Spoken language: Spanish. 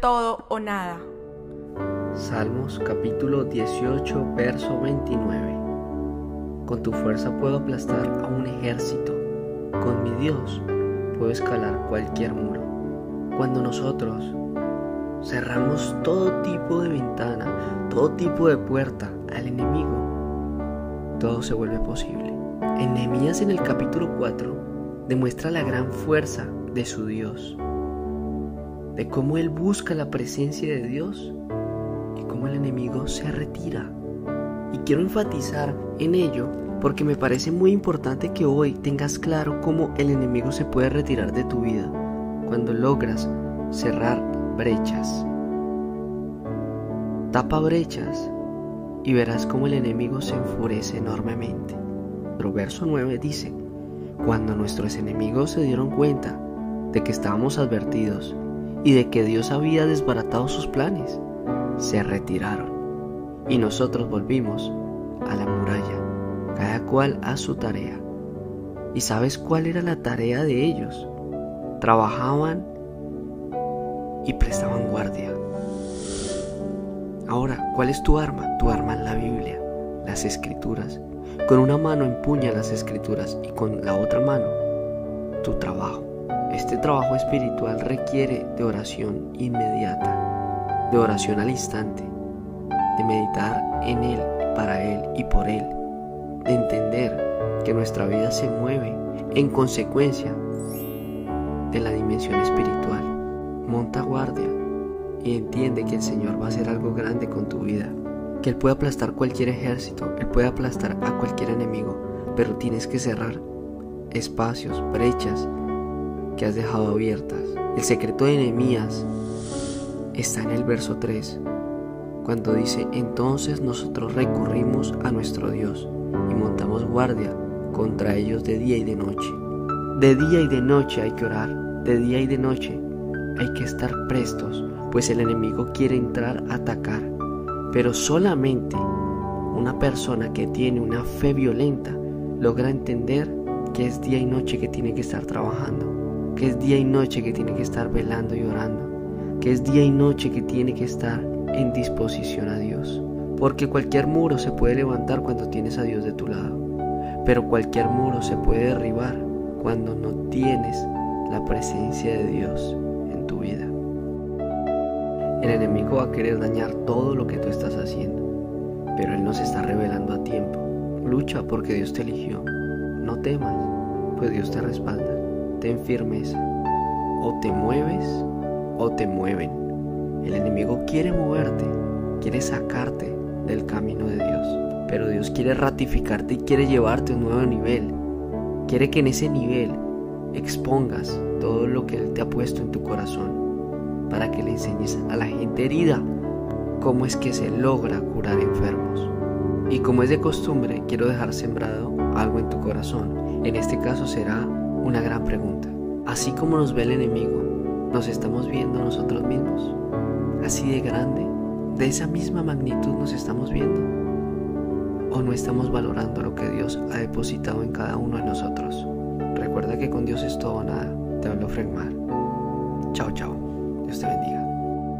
todo o nada. Salmos capítulo 18, verso 29. Con tu fuerza puedo aplastar a un ejército. Con mi Dios puedo escalar cualquier muro. Cuando nosotros cerramos todo tipo de ventana, todo tipo de puerta al enemigo, todo se vuelve posible. En en el capítulo 4 demuestra la gran fuerza de su Dios, de cómo él busca la presencia de Dios y cómo el enemigo se retira. Y quiero enfatizar en ello porque me parece muy importante que hoy tengas claro cómo el enemigo se puede retirar de tu vida cuando logras cerrar brechas. Tapa brechas y verás cómo el enemigo se enfurece enormemente. Pero verso 9 dice, cuando nuestros enemigos se dieron cuenta de que estábamos advertidos y de que Dios había desbaratado sus planes, se retiraron y nosotros volvimos a la muralla, cada cual a su tarea. ¿Y sabes cuál era la tarea de ellos? Trabajaban y prestaban guardia. Ahora, ¿cuál es tu arma? Tu arma es la Biblia, las escrituras. Con una mano empuña las escrituras y con la otra mano tu trabajo. Este trabajo espiritual requiere de oración inmediata, de oración al instante, de meditar en Él, para Él y por Él, de entender que nuestra vida se mueve en consecuencia de la dimensión espiritual. Monta guardia y entiende que el Señor va a hacer algo grande con tu vida, que Él puede aplastar cualquier ejército, Él puede aplastar a cualquier enemigo, pero tienes que cerrar espacios, brechas que has dejado abiertas. El secreto de Nehemías está en el verso 3, cuando dice, entonces nosotros recurrimos a nuestro Dios y montamos guardia contra ellos de día y de noche. De día y de noche hay que orar, de día y de noche hay que estar prestos, pues el enemigo quiere entrar a atacar. Pero solamente una persona que tiene una fe violenta logra entender que es día y noche que tiene que estar trabajando que es día y noche que tiene que estar velando y orando, que es día y noche que tiene que estar en disposición a Dios. Porque cualquier muro se puede levantar cuando tienes a Dios de tu lado, pero cualquier muro se puede derribar cuando no tienes la presencia de Dios en tu vida. El enemigo va a querer dañar todo lo que tú estás haciendo, pero Él nos está revelando a tiempo. Lucha porque Dios te eligió. No temas, pues Dios te respalda ten firmeza. O te mueves o te mueven. El enemigo quiere moverte, quiere sacarte del camino de Dios. Pero Dios quiere ratificarte y quiere llevarte a un nuevo nivel. Quiere que en ese nivel expongas todo lo que Él te ha puesto en tu corazón para que le enseñes a la gente herida cómo es que se logra curar enfermos. Y como es de costumbre, quiero dejar sembrado algo en tu corazón. En este caso será una gran pregunta. Así como nos ve el enemigo, ¿nos estamos viendo nosotros mismos? Así de grande, de esa misma magnitud nos estamos viendo. ¿O no estamos valorando lo que Dios ha depositado en cada uno de nosotros? Recuerda que con Dios es todo o nada. Te hablo Fregmar. Chao, chao. Dios te bendiga.